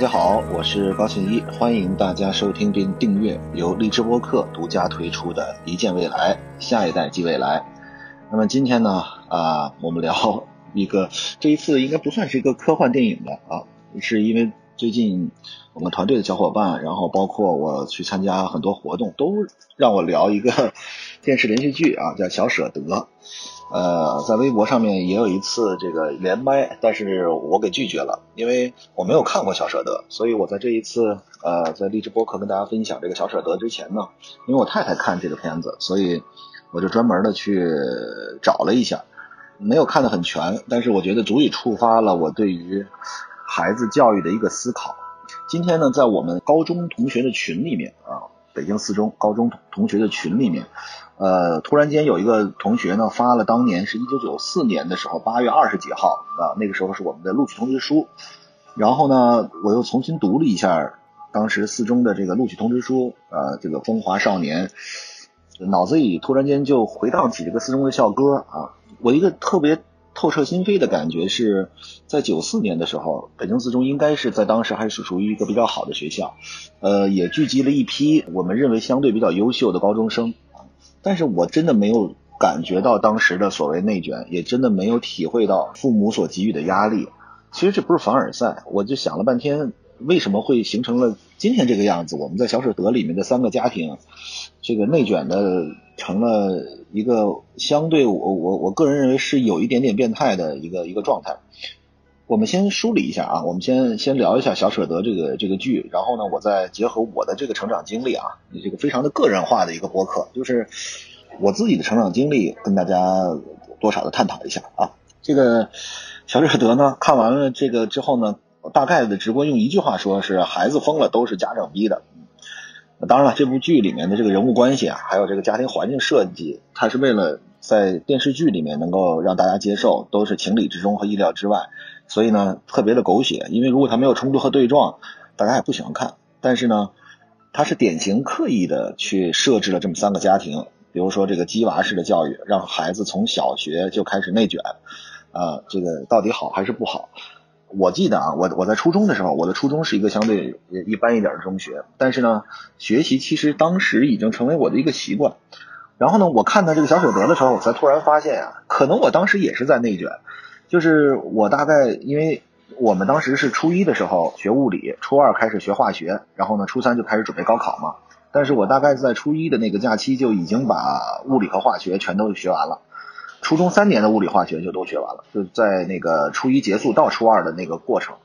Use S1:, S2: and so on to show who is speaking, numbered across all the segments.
S1: 大家好，我是高庆一，欢迎大家收听并订阅由荔枝播客独家推出的《一见未来，下一代即未来》。那么今天呢，啊，我们聊一个这一次应该不算是一个科幻电影的啊，是因为最近我们团队的小伙伴，然后包括我去参加很多活动，都让我聊一个 电视连续剧啊，叫《小舍得》。呃，在微博上面也有一次这个连麦，但是我给拒绝了，因为我没有看过《小舍得》，所以我在这一次呃在励志播客跟大家分享这个《小舍得》之前呢，因为我太太看这个片子，所以我就专门的去找了一下，没有看得很全，但是我觉得足以触发了我对于孩子教育的一个思考。今天呢，在我们高中同学的群里面啊，北京四中高中同学的群里面。呃，突然间有一个同学呢发了当年是一九九四年的时候八月二十几号啊，那个时候是我们的录取通知书。然后呢，我又重新读了一下当时四中的这个录取通知书，呃，这个风华少年，脑子里突然间就回荡起这个四中的校歌啊。我一个特别透彻心扉的感觉是在九四年的时候，北京四中应该是在当时还是属于一个比较好的学校，呃，也聚集了一批我们认为相对比较优秀的高中生。但是我真的没有感觉到当时的所谓内卷，也真的没有体会到父母所给予的压力。其实这不是凡尔赛，我就想了半天，为什么会形成了今天这个样子？我们在小舍得里面的三个家庭，这个内卷的成了一个相对我我我个人认为是有一点点变态的一个一个状态。我们先梳理一下啊，我们先先聊一下小舍得这个这个剧，然后呢，我再结合我的这个成长经历啊，这个非常的个人化的一个博客，就是我自己的成长经历，跟大家多少的探讨一下啊。这个小舍得呢，看完了这个之后呢，大概的直播用一句话说是孩子疯了都是家长逼的。当然了，这部剧里面的这个人物关系啊，还有这个家庭环境设计，它是为了在电视剧里面能够让大家接受，都是情理之中和意料之外。所以呢，特别的狗血，因为如果他没有冲突和对撞，大家也不喜欢看。但是呢，他是典型刻意的去设置了这么三个家庭，比如说这个鸡娃式的教育，让孩子从小学就开始内卷，啊，这个到底好还是不好？我记得啊，我我在初中的时候，我的初中是一个相对一般一点的中学，但是呢，学习其实当时已经成为我的一个习惯。然后呢，我看到这个小舍得的时候，我才突然发现啊，可能我当时也是在内卷。就是我大概，因为我们当时是初一的时候学物理，初二开始学化学，然后呢，初三就开始准备高考嘛。但是我大概在初一的那个假期就已经把物理和化学全都学完了，初中三年的物理化学就都学完了，就在那个初一结束到初二的那个过程。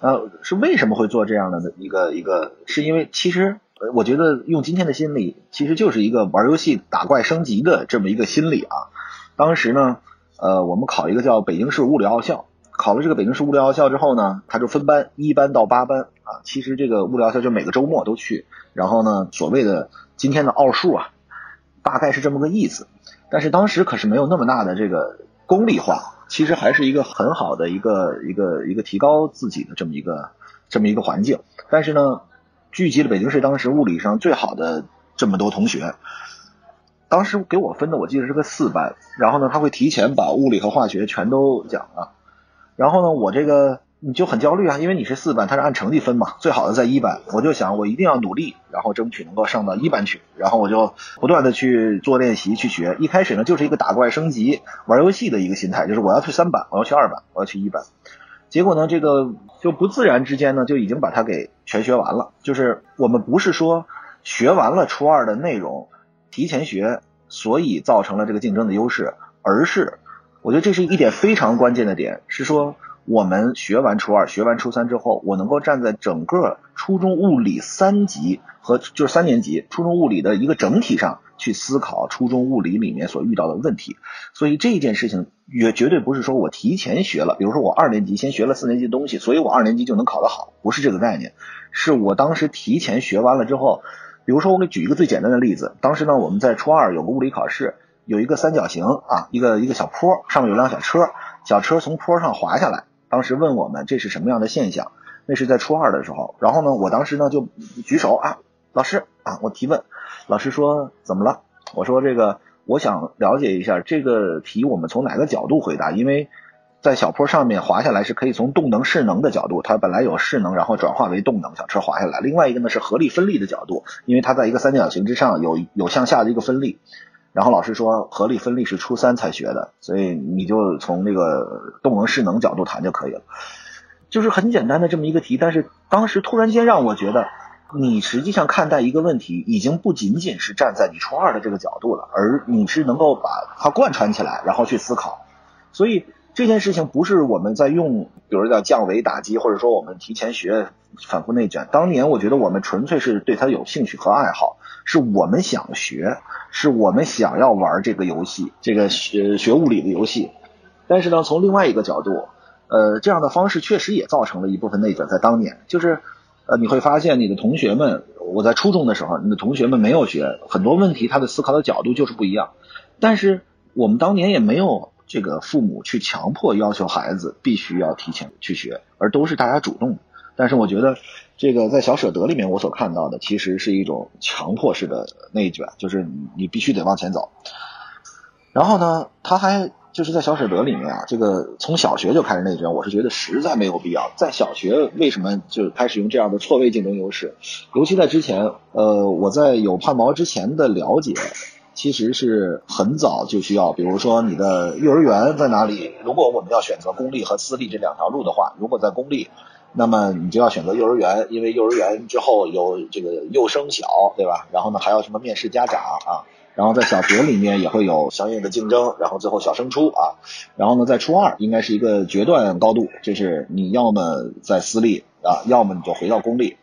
S1: 呃，是为什么会做这样的一个一个？是因为其实我觉得用今天的心理，其实就是一个玩游戏打怪升级的这么一个心理啊。当时呢。呃，我们考一个叫北京市物理奥校，考了这个北京市物理奥校之后呢，他就分班，一班到八班啊。其实这个物理奥校就每个周末都去，然后呢，所谓的今天的奥数啊，大概是这么个意思。但是当时可是没有那么大的这个功利化，其实还是一个很好的一个一个一个提高自己的这么一个这么一个环境。但是呢，聚集了北京市当时物理上最好的这么多同学。当时给我分的，我记得是个四班，然后呢，他会提前把物理和化学全都讲了，然后呢，我这个你就很焦虑啊，因为你是四班，他是按成绩分嘛，最好的在一班，我就想我一定要努力，然后争取能够上到一班去，然后我就不断的去做练习去学，一开始呢就是一个打怪升级玩游戏的一个心态，就是我要去三班，我要去二班，我要去一班，结果呢，这个就不自然之间呢就已经把它给全学完了，就是我们不是说学完了初二的内容。提前学，所以造成了这个竞争的优势，而是我觉得这是一点非常关键的点，是说我们学完初二、学完初三之后，我能够站在整个初中物理三级和就是三年级初中物理的一个整体上去思考初中物理里面所遇到的问题。所以这件事情也绝对不是说我提前学了，比如说我二年级先学了四年级的东西，所以我二年级就能考得好，不是这个概念，是我当时提前学完了之后。比如说，我给举一个最简单的例子。当时呢，我们在初二有个物理考试，有一个三角形啊，一个一个小坡，上面有辆小车，小车从坡上滑下来。当时问我们这是什么样的现象？那是在初二的时候。然后呢，我当时呢就举手啊，老师啊，我提问。老师说怎么了？我说这个，我想了解一下这个题我们从哪个角度回答，因为。在小坡上面滑下来是可以从动能势能的角度，它本来有势能，然后转化为动能，小车滑下来。另外一个呢是合力分力的角度，因为它在一个三角形之上有有向下的一个分力。然后老师说合力分力是初三才学的，所以你就从这个动能势能角度谈就可以了。就是很简单的这么一个题，但是当时突然间让我觉得。你实际上看待一个问题，已经不仅仅是站在你初二的这个角度了，而你是能够把它贯穿起来，然后去思考。所以这件事情不是我们在用，比如叫降维打击，或者说我们提前学，反复内卷。当年我觉得我们纯粹是对它有兴趣和爱好，是我们想学，是我们想要玩这个游戏，这个学学物理的游戏。但是呢，从另外一个角度，呃，这样的方式确实也造成了一部分内卷，在当年就是。呃，你会发现你的同学们，我在初中的时候，你的同学们没有学很多问题，他的思考的角度就是不一样。但是我们当年也没有这个父母去强迫要求孩子必须要提前去学，而都是大家主动的。但是我觉得这个在小舍得里面，我所看到的其实是一种强迫式的内卷，就是你必须得往前走。然后呢，他还。就是在小舍得里面啊，这个从小学就开始内卷，我是觉得实在没有必要。在小学为什么就开始用这样的错位竞争优势？尤其在之前，呃，我在有盼毛之前的了解，其实是很早就需要，比如说你的幼儿园在哪里？如果我们要选择公立和私立这两条路的话，如果在公立，那么你就要选择幼儿园，因为幼儿园之后有这个幼升小，对吧？然后呢，还要什么面试家长啊？然后在小学里面也会有相应的竞争，然后最后小升初啊，然后呢在初二应该是一个决断高度，就是你要么在私立啊，要么你就回到公立，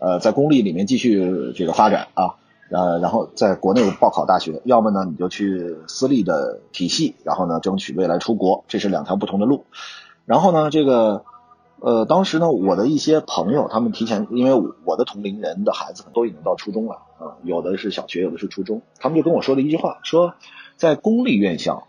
S1: 呃，在公立里面继续这个发展啊，呃，然后在国内报考大学，要么呢你就去私立的体系，然后呢争取未来出国，这是两条不同的路，然后呢这个。呃，当时呢，我的一些朋友，他们提前，因为我的同龄人的孩子都已经到初中了啊，有的是小学，有的是初中，他们就跟我说了一句话，说在公立院校，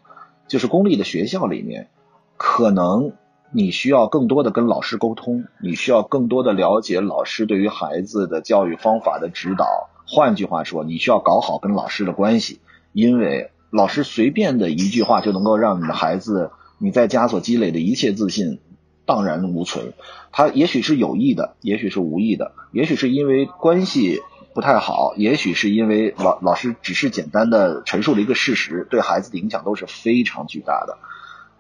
S1: 就是公立的学校里面，可能你需要更多的跟老师沟通，你需要更多的了解老师对于孩子的教育方法的指导。换句话说，你需要搞好跟老师的关系，因为老师随便的一句话就能够让你的孩子你在家所积累的一切自信。荡然无存，他也许是有意的，也许是无意的，也许是因为关系不太好，也许是因为老老师只是简单的陈述了一个事实，对孩子的影响都是非常巨大的。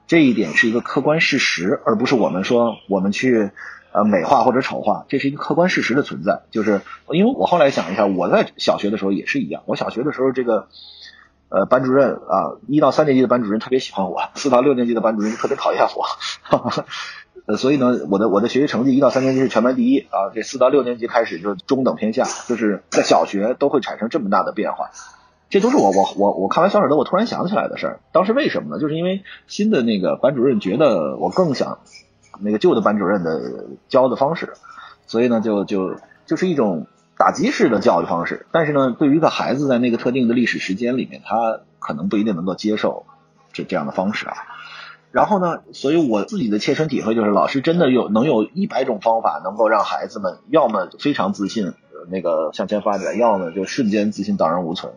S1: 这一点是一个客观事实，而不是我们说我们去呃美化或者丑化，这是一个客观事实的存在。就是因为我后来想一下，我在小学的时候也是一样，我小学的时候这个呃班主任啊，一到三年级的班主任特别喜欢我，四到六年级的班主任特别讨厌我。呃，所以呢，我的我的学习成绩一到三年级是全班第一啊，这四到六年级开始就是中等偏下，就是在小学都会产生这么大的变化，这都是我我我我看完小舍得我突然想起来的事儿。当时为什么呢？就是因为新的那个班主任觉得我更想那个旧的班主任的教的方式，所以呢就就就是一种打击式的教育方式。但是呢，对于一个孩子在那个特定的历史时间里面，他可能不一定能够接受这这样的方式啊。然后呢？所以我自己的切身体会就是，老师真的有能有一百种方法，能够让孩子们要么非常自信，那个向前发展，要么就瞬间自信荡然无存。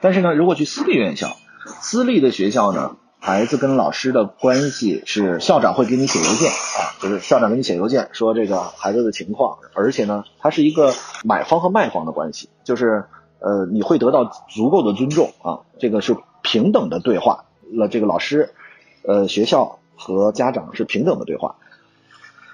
S1: 但是呢，如果去私立院校，私立的学校呢，孩子跟老师的关系是校长会给你写邮件啊，就是校长给你写邮件说这个孩子的情况，而且呢，它是一个买方和卖方的关系，就是呃，你会得到足够的尊重啊，这个是平等的对话了，这个老师。呃，学校和家长是平等的对话，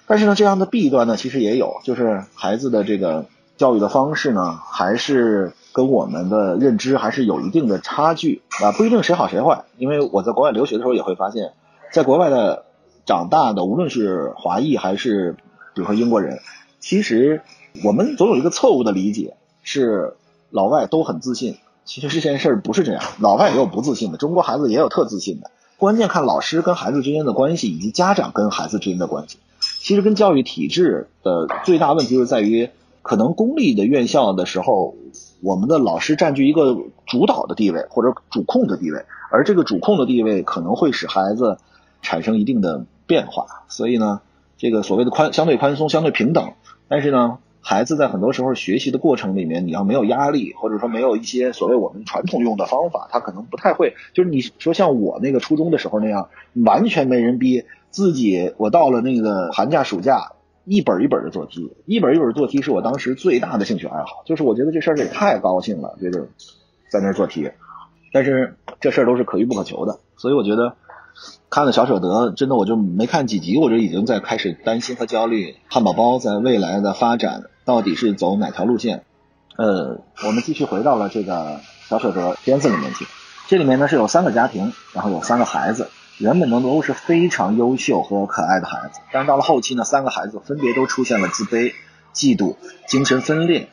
S1: 但是呢，这样的弊端呢，其实也有，就是孩子的这个教育的方式呢，还是跟我们的认知还是有一定的差距啊，不一定谁好谁坏。因为我在国外留学的时候也会发现，在国外的长大的，无论是华裔还是比如说英国人，其实我们总有一个错误的理解，是老外都很自信。其实这件事儿不是这样，老外也有不自信的，中国孩子也有特自信的。关键看老师跟孩子之间的关系，以及家长跟孩子之间的关系。其实跟教育体制的最大问题就是在于，可能公立的院校的时候，我们的老师占据一个主导的地位或者主控的地位，而这个主控的地位可能会使孩子产生一定的变化。所以呢，这个所谓的宽相对宽松、相对平等，但是呢。孩子在很多时候学习的过程里面，你要没有压力，或者说没有一些所谓我们传统用的方法，他可能不太会。就是你说像我那个初中的时候那样，完全没人逼，自己我到了那个寒假暑假，一本一本的做题，一本一本做题是我当时最大的兴趣爱好，就是我觉得这事儿也太高兴了，就是在那做题。但是这事儿都是可遇不可求的，所以我觉得看了小舍得，真的我就没看几集，我就已经在开始担心和焦虑汉堡包在未来的发展到底是走哪条路线。呃，我们继续回到了这个小舍得片子里面去，这里面呢是有三个家庭，然后有三个孩子，原本呢都是非常优秀和可爱的孩子，但是到了后期呢，三个孩子分别都出现了自卑、嫉妒、精神分裂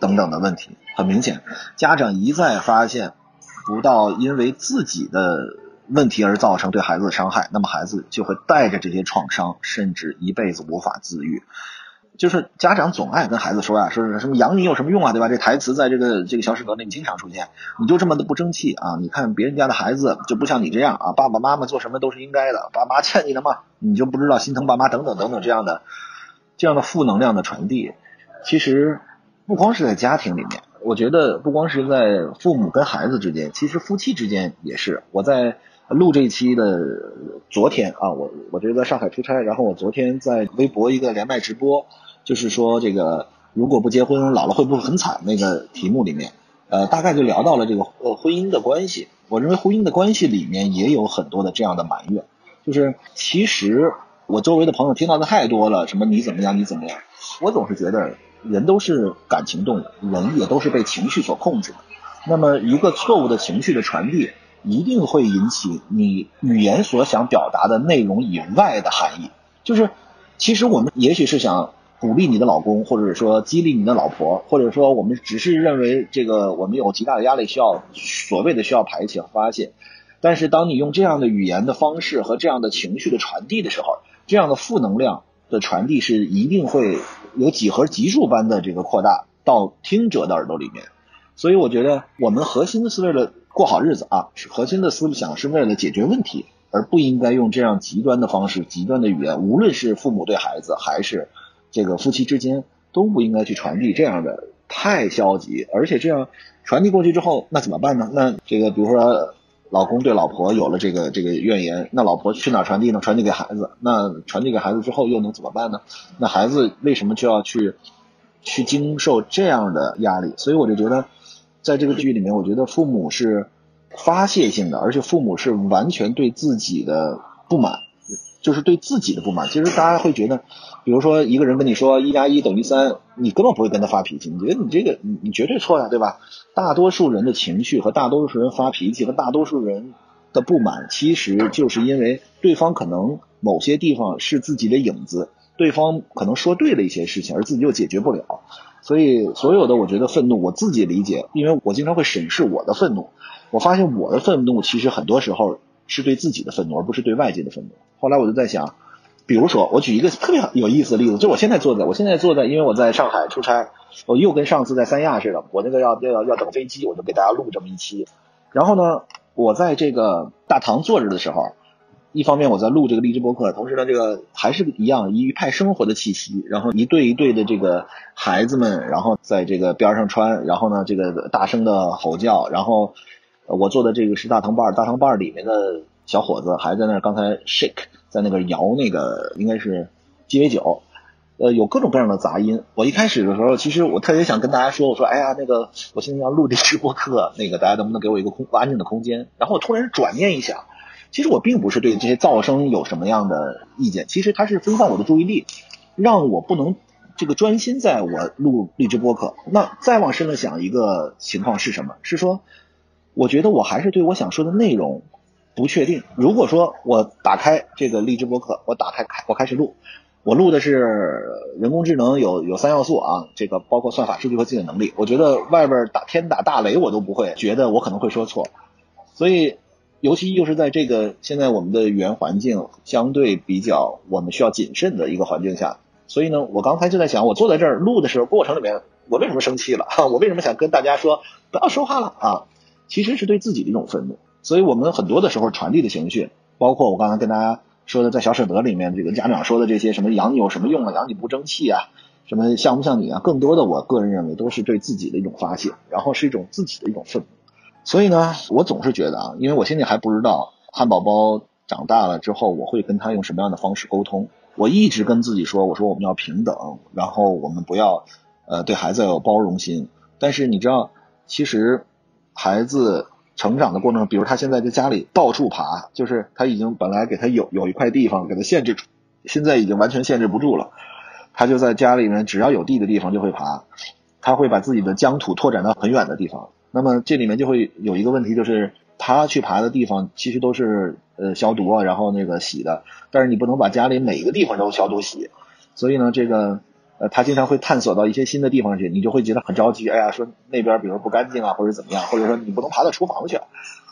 S1: 等等的问题，很明显，家长一再发现。不到因为自己的问题而造成对孩子的伤害，那么孩子就会带着这些创伤，甚至一辈子无法自愈。就是家长总爱跟孩子说呀，说什么养你有什么用啊，对吧？这台词在这个这个小史格里经常出现。你就这么的不争气啊？你看别人家的孩子就不像你这样啊，爸爸妈妈做什么都是应该的，爸妈欠你的嘛，你就不知道心疼爸妈等等等等这样的这样的负能量的传递。其实不光是在家庭里面。我觉得不光是在父母跟孩子之间，其实夫妻之间也是。我在录这一期的昨天啊，我我这个在上海出差，然后我昨天在微博一个连麦直播，就是说这个如果不结婚，老了会不会很惨？那个题目里面，呃，大概就聊到了这个呃婚姻的关系。我认为婚姻的关系里面也有很多的这样的埋怨，就是其实我周围的朋友听到的太多了，什么你怎么样，你怎么样，我总是觉得。人都是感情动物，人也都是被情绪所控制的。那么，一个错误的情绪的传递，一定会引起你语言所想表达的内容以外的含义。就是，其实我们也许是想鼓励你的老公，或者说激励你的老婆，或者说我们只是认为这个我们有极大的压力需要所谓的需要排解发泄。但是，当你用这样的语言的方式和这样的情绪的传递的时候，这样的负能量。的传递是一定会有几何级数般的这个扩大到听者的耳朵里面，所以我觉得我们核心的是为了过好日子啊，核心的思想是为了解决问题，而不应该用这样极端的方式、极端的语言，无论是父母对孩子还是这个夫妻之间，都不应该去传递这样的太消极，而且这样传递过去之后，那怎么办呢？那这个比如说。老公对老婆有了这个这个怨言，那老婆去哪传递呢？传递给孩子。那传递给孩子之后又能怎么办呢？那孩子为什么就要去去经受这样的压力？所以我就觉得，在这个剧里面，我觉得父母是发泄性的，而且父母是完全对自己的不满。就是对自己的不满，其实大家会觉得，比如说一个人跟你说一加一等于三，你根本不会跟他发脾气，你觉得你这个你你绝对错呀，对吧？大多数人的情绪和大多数人发脾气和大多数人的不满，其实就是因为对方可能某些地方是自己的影子，对方可能说对了一些事情，而自己又解决不了，所以所有的我觉得愤怒，我自己理解，因为我经常会审视我的愤怒，我发现我的愤怒其实很多时候。是对自己的愤怒，而不是对外界的愤怒。后来我就在想，比如说，我举一个特别有意思的例子，就我现在坐在，我现在坐在，因为我在上海出差，我又跟上次在三亚似的，我那个要要要等飞机，我就给大家录这么一期。然后呢，我在这个大堂坐着的时候，一方面我在录这个励志播客，同时呢，这个还是一样一派生活的气息。然后一对一对的这个孩子们，然后在这个边上穿，然后呢，这个大声的吼叫，然后。我坐的这个是大堂伴，大堂伴里面的小伙子还在那儿刚才 shake，在那个摇那个应该是鸡尾酒，呃，有各种各样的杂音。我一开始的时候，其实我特别想跟大家说，我说，哎呀，那个我现在要录这直播课，那个大家能不能给我一个空安静的空间？然后我突然转念一想，其实我并不是对这些噪声有什么样的意见，其实它是分散我的注意力，让我不能这个专心在我录荔枝播客。那再往深了想，一个情况是什么？是说。我觉得我还是对我想说的内容不确定。如果说我打开这个荔枝播客，我打开开我开始录，我录的是人工智能有有三要素啊，这个包括算法、数据和计算能力。我觉得外边打天打大雷我都不会觉得我可能会说错。所以，尤其又是在这个现在我们的语言环境相对比较我们需要谨慎的一个环境下，所以呢，我刚才就在想，我坐在这儿录的时候过程里面，我为什么生气了？我为什么想跟大家说不要说话了啊？其实是对自己的一种愤怒，所以我们很多的时候传递的情绪，包括我刚才跟大家说的，在小舍得里面，这个家长说的这些什么养你有什么用啊，养你不争气啊，什么像不像你啊，更多的我个人认为都是对自己的一种发泄，然后是一种自己的一种愤怒。所以呢，我总是觉得啊，因为我现在还不知道汉堡包长大了之后，我会跟他用什么样的方式沟通？我一直跟自己说，我说我们要平等，然后我们不要呃对孩子要有包容心。但是你知道，其实孩子成长的过程，比如他现在在家里到处爬，就是他已经本来给他有有一块地方给他限制住，现在已经完全限制不住了。他就在家里面，只要有地的地方就会爬，他会把自己的疆土拓展到很远的地方。那么这里面就会有一个问题，就是他去爬的地方其实都是呃消毒啊，然后那个洗的，但是你不能把家里每一个地方都消毒洗，所以呢，这个呃他经常会探索到一些新的地方去，你就会觉得很着急，哎呀，说那边比如不干净啊，或者怎么样，或者说你不能爬到厨房去，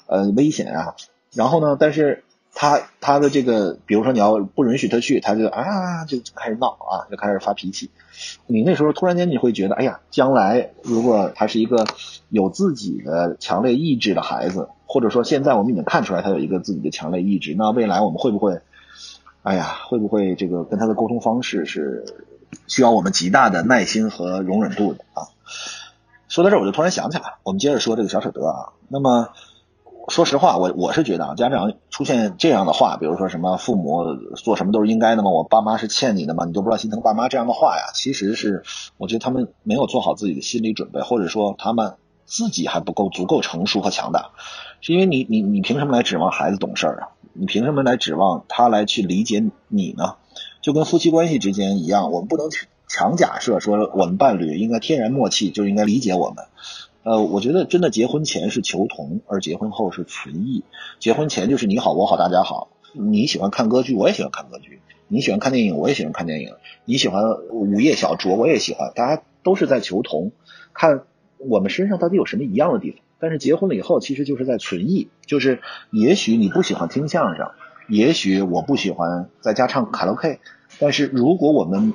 S1: 呃危险啊。然后呢，但是。他他的这个，比如说你要不允许他去，他就啊就开始闹啊，就开始发脾气。你那时候突然间你会觉得，哎呀，将来如果他是一个有自己的强烈意志的孩子，或者说现在我们已经看出来他有一个自己的强烈意志，那未来我们会不会，哎呀，会不会这个跟他的沟通方式是需要我们极大的耐心和容忍度的啊？说到这儿，我就突然想起来，我们接着说这个小舍得啊，那么。说实话，我我是觉得啊，家长出现这样的话，比如说什么父母做什么都是应该的吗？我爸妈是欠你的吗？你都不知道心疼爸妈这样的话呀，其实是我觉得他们没有做好自己的心理准备，或者说他们自己还不够足够成熟和强大。是因为你你你凭什么来指望孩子懂事儿啊？你凭什么来指望他来去理解你呢？就跟夫妻关系之间一样，我们不能强假设说我们伴侣应该天然默契就应该理解我们。呃，我觉得真的结婚前是求同，而结婚后是存异。结婚前就是你好我好大家好，你喜欢看歌剧我也喜欢看歌剧，你喜欢看电影我也喜欢看电影，你喜欢午夜小酌我也喜欢，大家都是在求同，看我们身上到底有什么一样的地方。但是结婚了以后，其实就是在存异，就是也许你不喜欢听相声，也许我不喜欢在家唱卡拉 OK，但是如果我们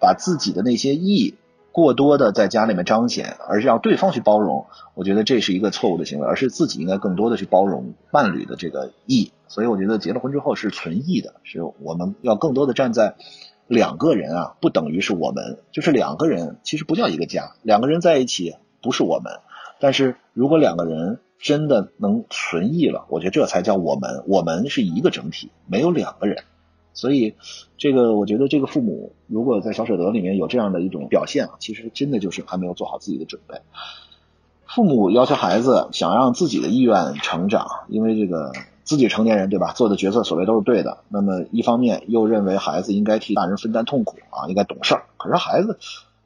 S1: 把自己的那些异。过多的在家里面彰显，而是让对方去包容，我觉得这是一个错误的行为，而是自己应该更多的去包容伴侣的这个义。所以我觉得结了婚之后是存义的，是我们要更多的站在两个人啊，不等于是我们，就是两个人其实不叫一个家，两个人在一起不是我们，但是如果两个人真的能存异了，我觉得这才叫我们，我们是一个整体，没有两个人。所以，这个我觉得，这个父母如果在小舍得里面有这样的一种表现啊，其实真的就是还没有做好自己的准备。父母要求孩子想让自己的意愿成长，因为这个自己成年人对吧，做的决策所谓都是对的。那么一方面又认为孩子应该替大人分担痛苦啊，应该懂事儿。可是孩子，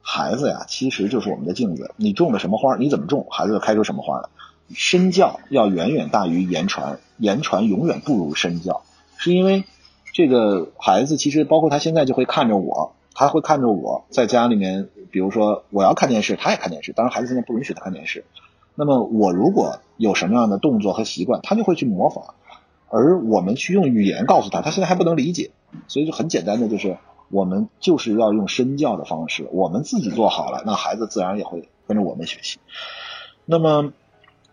S1: 孩子呀，其实就是我们的镜子，你种的什么花，你怎么种，孩子就开出什么花来。身教要远远大于言传，言传永远不如身教，是因为。这个孩子其实包括他现在就会看着我，他会看着我在家里面，比如说我要看电视，他也看电视。当然孩子现在不允许他看电视。那么我如果有什么样的动作和习惯，他就会去模仿。而我们去用语言告诉他，他现在还不能理解。所以就很简单的就是，我们就是要用身教的方式，我们自己做好了，那孩子自然也会跟着我们学习。那么。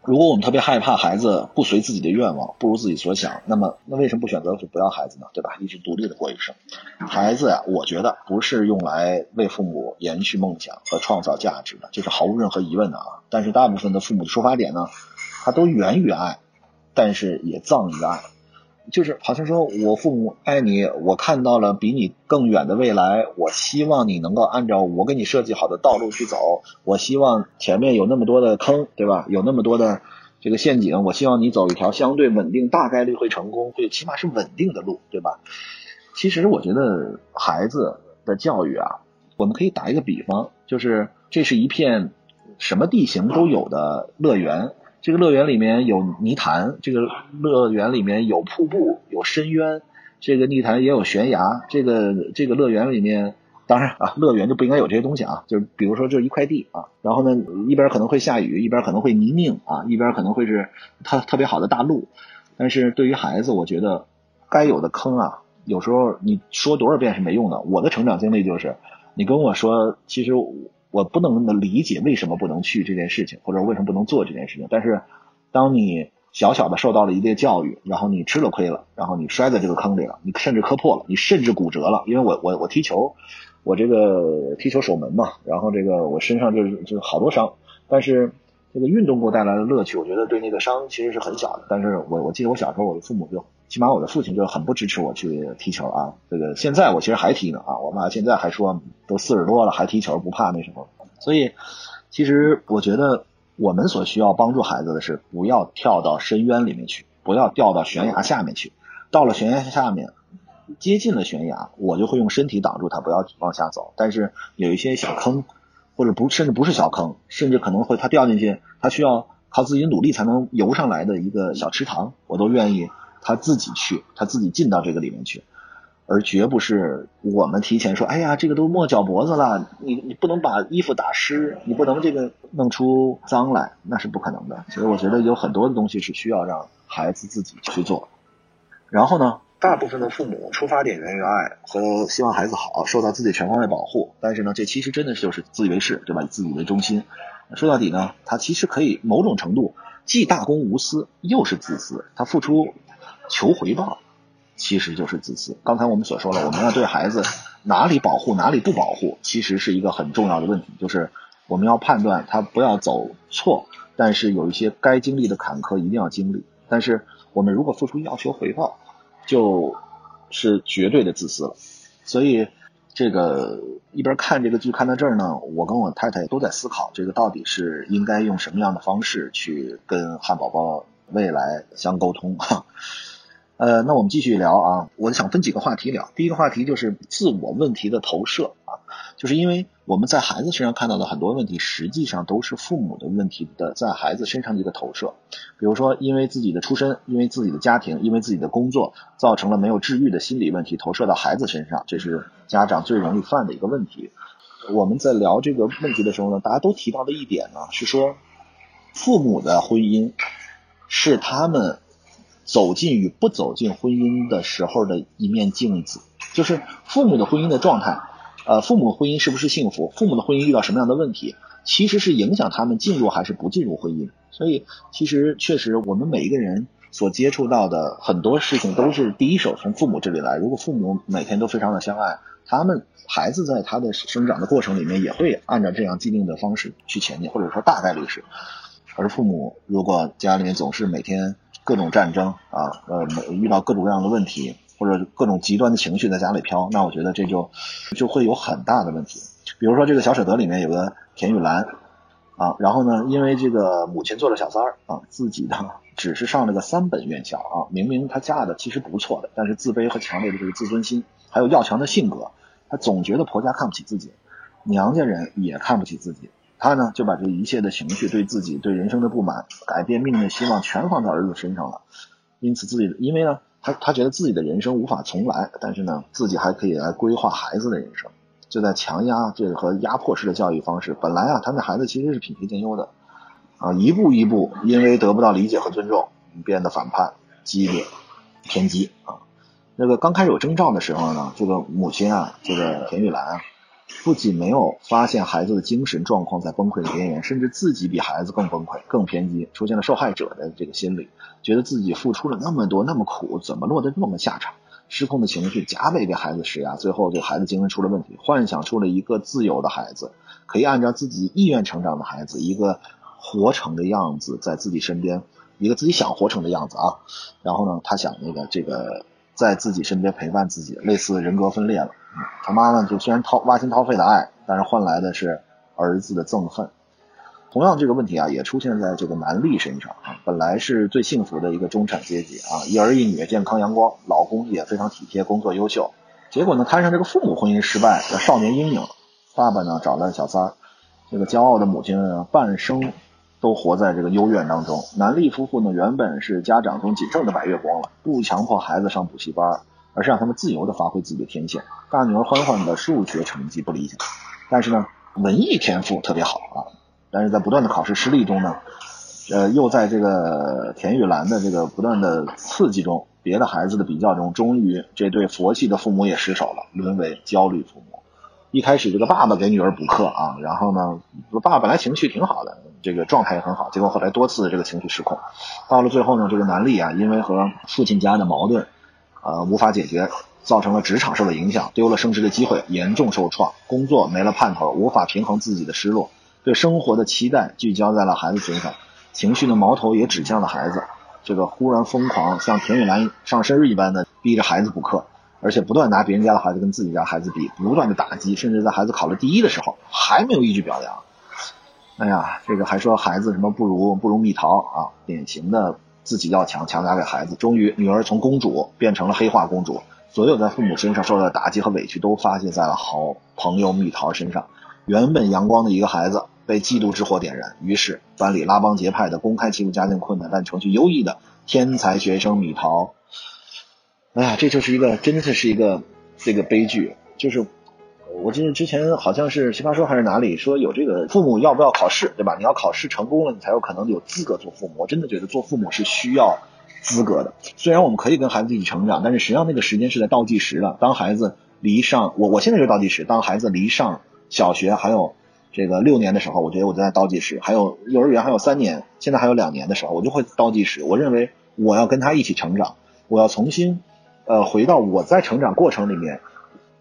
S1: 如果我们特别害怕孩子不随自己的愿望，不如自己所想，那么那为什么不选择不要孩子呢？对吧？一直独立的过一生。孩子呀，我觉得不是用来为父母延续梦想和创造价值的，这是毫无任何疑问的啊。但是大部分的父母的出发点呢，他都源于爱，但是也葬于爱。就是好像说我父母爱你，我看到了比你更远的未来，我希望你能够按照我给你设计好的道路去走。我希望前面有那么多的坑，对吧？有那么多的这个陷阱，我希望你走一条相对稳定、大概率会成功、会起码是稳定的路，对吧？其实我觉得孩子的教育啊，我们可以打一个比方，就是这是一片什么地形都有的乐园。这个乐园里面有泥潭，这个乐园里面有瀑布，有深渊，这个泥潭也有悬崖。这个这个乐园里面，当然啊，乐园就不应该有这些东西啊。就是比如说，就是一块地啊，然后呢，一边可能会下雨，一边可能会泥泞啊，一边可能会是特特别好的大路。但是对于孩子，我觉得该有的坑啊，有时候你说多少遍是没用的。我的成长经历就是，你跟我说，其实。我不能理解为什么不能去这件事情，或者为什么不能做这件事情。但是，当你小小的受到了一定教育，然后你吃了亏了，然后你摔在这个坑里了，你甚至磕破了，你甚至骨折了。因为我我我踢球，我这个踢球守门嘛，然后这个我身上就是就是好多伤。但是这个运动给我带来的乐趣，我觉得对那个伤其实是很小的。但是我我记得我小时候，我的父母就起码我的父亲就很不支持我去踢球啊。这个现在我其实还踢呢啊，我妈现在还说都四十多了还踢球不怕那什么。所以其实我觉得我们所需要帮助孩子的是不要跳到深渊里面去，不要掉到悬崖下面去。到了悬崖下面，接近了悬崖，我就会用身体挡住他，不要往下走。但是有一些小坑，或者不甚至不是小坑，甚至可能会他掉进去，他需要靠自己努力才能游上来的一个小池塘，我都愿意。他自己去，他自己进到这个里面去，而绝不是我们提前说，哎呀，这个都没脚脖子了，你你不能把衣服打湿，你不能这个弄出脏来，那是不可能的。所以我觉得有很多的东西是需要让孩子自己去做。然后呢，大部分的父母出发点源于爱和希望孩子好，受到自己全方位保护。但是呢，这其实真的就是自以为是，对吧？以自己为中心。说到底呢，他其实可以某种程度既大公无私，又是自私。他付出。求回报，其实就是自私。刚才我们所说了，我们要对孩子哪里保护，哪里不保护，其实是一个很重要的问题。就是我们要判断他不要走错，但是有一些该经历的坎坷一定要经历。但是我们如果付出要求回报，就是绝对的自私了。所以这个一边看这个剧看到这儿呢，我跟我太太都在思考，这个到底是应该用什么样的方式去跟汉堡包未来相沟通哈。呃，那我们继续聊啊，我想分几个话题聊。第一个话题就是自我问题的投射啊，就是因为我们在孩子身上看到的很多问题，实际上都是父母的问题的在孩子身上的一个投射。比如说，因为自己的出身，因为自己的家庭，因为自己的工作，造成了没有治愈的心理问题，投射到孩子身上，这是家长最容易犯的一个问题。我们在聊这个问题的时候呢，大家都提到的一点呢，是说父母的婚姻是他们。走进与不走进婚姻的时候的一面镜子，就是父母的婚姻的状态，呃，父母婚姻是不是幸福？父母的婚姻遇到什么样的问题，其实是影响他们进入还是不进入婚姻。所以，其实确实，我们每一个人所接触到的很多事情都是第一手从父母这里来。如果父母每天都非常的相爱，他们孩子在他的生长的过程里面也会按照这样既定的方式去前进，或者说大概率是。而父母如果家里面总是每天。各种战争啊，呃，遇到各种各样的问题，或者各种极端的情绪在家里飘，那我觉得这就就会有很大的问题。比如说这个小舍得里面有个田雨岚啊，然后呢，因为这个母亲做了小三儿啊，自己呢只是上了个三本院校啊，明明她嫁的其实不错的，但是自卑和强烈的这个自尊心，还有要强的性格，她总觉得婆家看不起自己，娘家人也看不起自己。他呢就把这一切的情绪，对自己对人生的不满、改变命运的希望，全放到儿子身上了。因此，自己因为呢，他他觉得自己的人生无法重来，但是呢，自己还可以来规划孩子的人生，就在强压这个和压迫式的教育方式。本来啊，他那孩子其实是品学兼优的，啊，一步一步因为得不到理解和尊重，变得反叛、激烈、偏激啊。那个刚开始有征兆的时候呢，这个母亲啊，这个田玉兰啊。不仅没有发现孩子的精神状况在崩溃的边缘，甚至自己比孩子更崩溃、更偏激，出现了受害者的这个心理，觉得自己付出了那么多、那么苦，怎么落得这么个下场？失控的情绪加倍给孩子施压，最后这个孩子精神出了问题，幻想出了一个自由的孩子，可以按照自己意愿成长的孩子，一个活成的样子在自己身边，一个自己想活成的样子啊。然后呢，他想那个这个。在自己身边陪伴自己，类似人格分裂了。他妈妈就虽然掏挖心掏肺的爱，但是换来的是儿子的憎恨。同样这个问题啊，也出现在这个南丽身上啊。本来是最幸福的一个中产阶级啊，一儿一女，健康阳光，老公也非常体贴，工作优秀。结果呢，摊上这个父母婚姻失败的少年阴影。爸爸呢找了小三儿，这个骄傲的母亲呢半生。都活在这个幽怨当中。南丽夫妇呢，原本是家长中仅剩的白月光了，不强迫孩子上补习班，而是让他们自由的发挥自己的天性。大女儿欢欢的数学成绩不理想，但是呢，文艺天赋特别好啊。但是在不断的考试失利中呢，呃，又在这个田玉兰的这个不断的刺激中，别的孩子的比较中，终于这对佛系的父母也失手了，沦为焦虑父母。一开始这个爸爸给女儿补课啊，然后呢，爸爸本来情绪挺好的。这个状态也很好，结果后来多次这个情绪失控，到了最后呢，这个南丽啊，因为和父亲家的矛盾，呃，无法解决，造成了职场受了影响，丢了升职的机会，严重受创，工作没了盼头，无法平衡自己的失落，对生活的期待聚焦在了孩子身上，情绪的矛头也指向了孩子，这个忽然疯狂，像田雨岚上生日一般的逼着孩子补课，而且不断拿别人家的孩子跟自己家孩子比，不断的打击，甚至在孩子考了第一的时候还没有一句表扬。哎呀，这个还说孩子什么不如不如蜜桃啊，典型的自己要强强加给孩子。终于女儿从公主变成了黑化公主，所有在父母身上受到的打击和委屈都发泄在了好朋友蜜桃身上。原本阳光的一个孩子被嫉妒之火点燃，于是班里拉帮结派的公开欺负家境困难但成绩优异的天才学生蜜桃。哎呀，这就是一个真的是一个这个悲剧，就是我记得之前好像是奇葩说还是哪里说有这个父母要不要考试，对吧？你要考试成功了，你才有可能有资格做父母。我真的觉得做父母是需要资格的。虽然我们可以跟孩子一起成长，但是实际上那个时间是在倒计时了。当孩子离上，我我现在就倒计时，当孩子离上。小学还有这个六年的时候，我觉得我就在倒计时；还有幼儿园还有三年，现在还有两年的时候，我就会倒计时。我认为我要跟他一起成长，我要重新呃回到我在成长过程里面，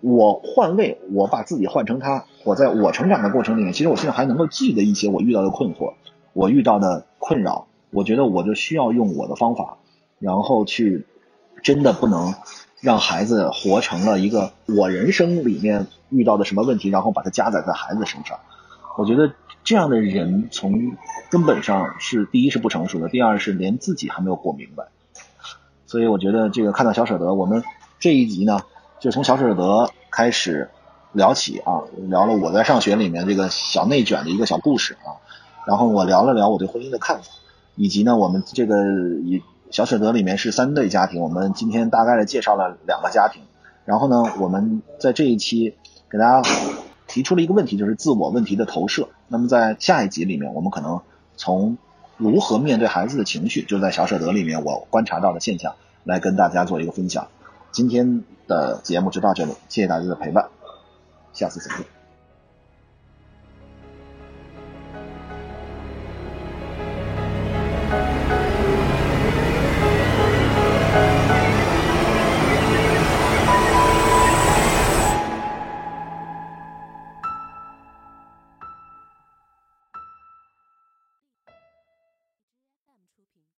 S1: 我换位，我把自己换成他。我在我成长的过程里面，其实我现在还能够记得一些我遇到的困惑，我遇到的困扰。我觉得我就需要用我的方法，然后去真的不能。让孩子活成了一个我人生里面遇到的什么问题，然后把它加载在孩子身上。我觉得这样的人从根本上是第一是不成熟的，第二是连自己还没有过明白。所以我觉得这个看到小舍得，我们这一集呢就从小舍得开始聊起啊，聊了我在上学里面这个小内卷的一个小故事啊，然后我聊了聊我对婚姻的看法，以及呢我们这个以。小舍得里面是三对家庭，我们今天大概的介绍了两个家庭，然后呢，我们在这一期给大家提出了一个问题，就是自我问题的投射。那么在下一集里面，我们可能从如何面对孩子的情绪，就在小舍得里面我观察到的现象，来跟大家做一个分享。今天的节目就到这里，谢谢大家的陪伴，下次再见。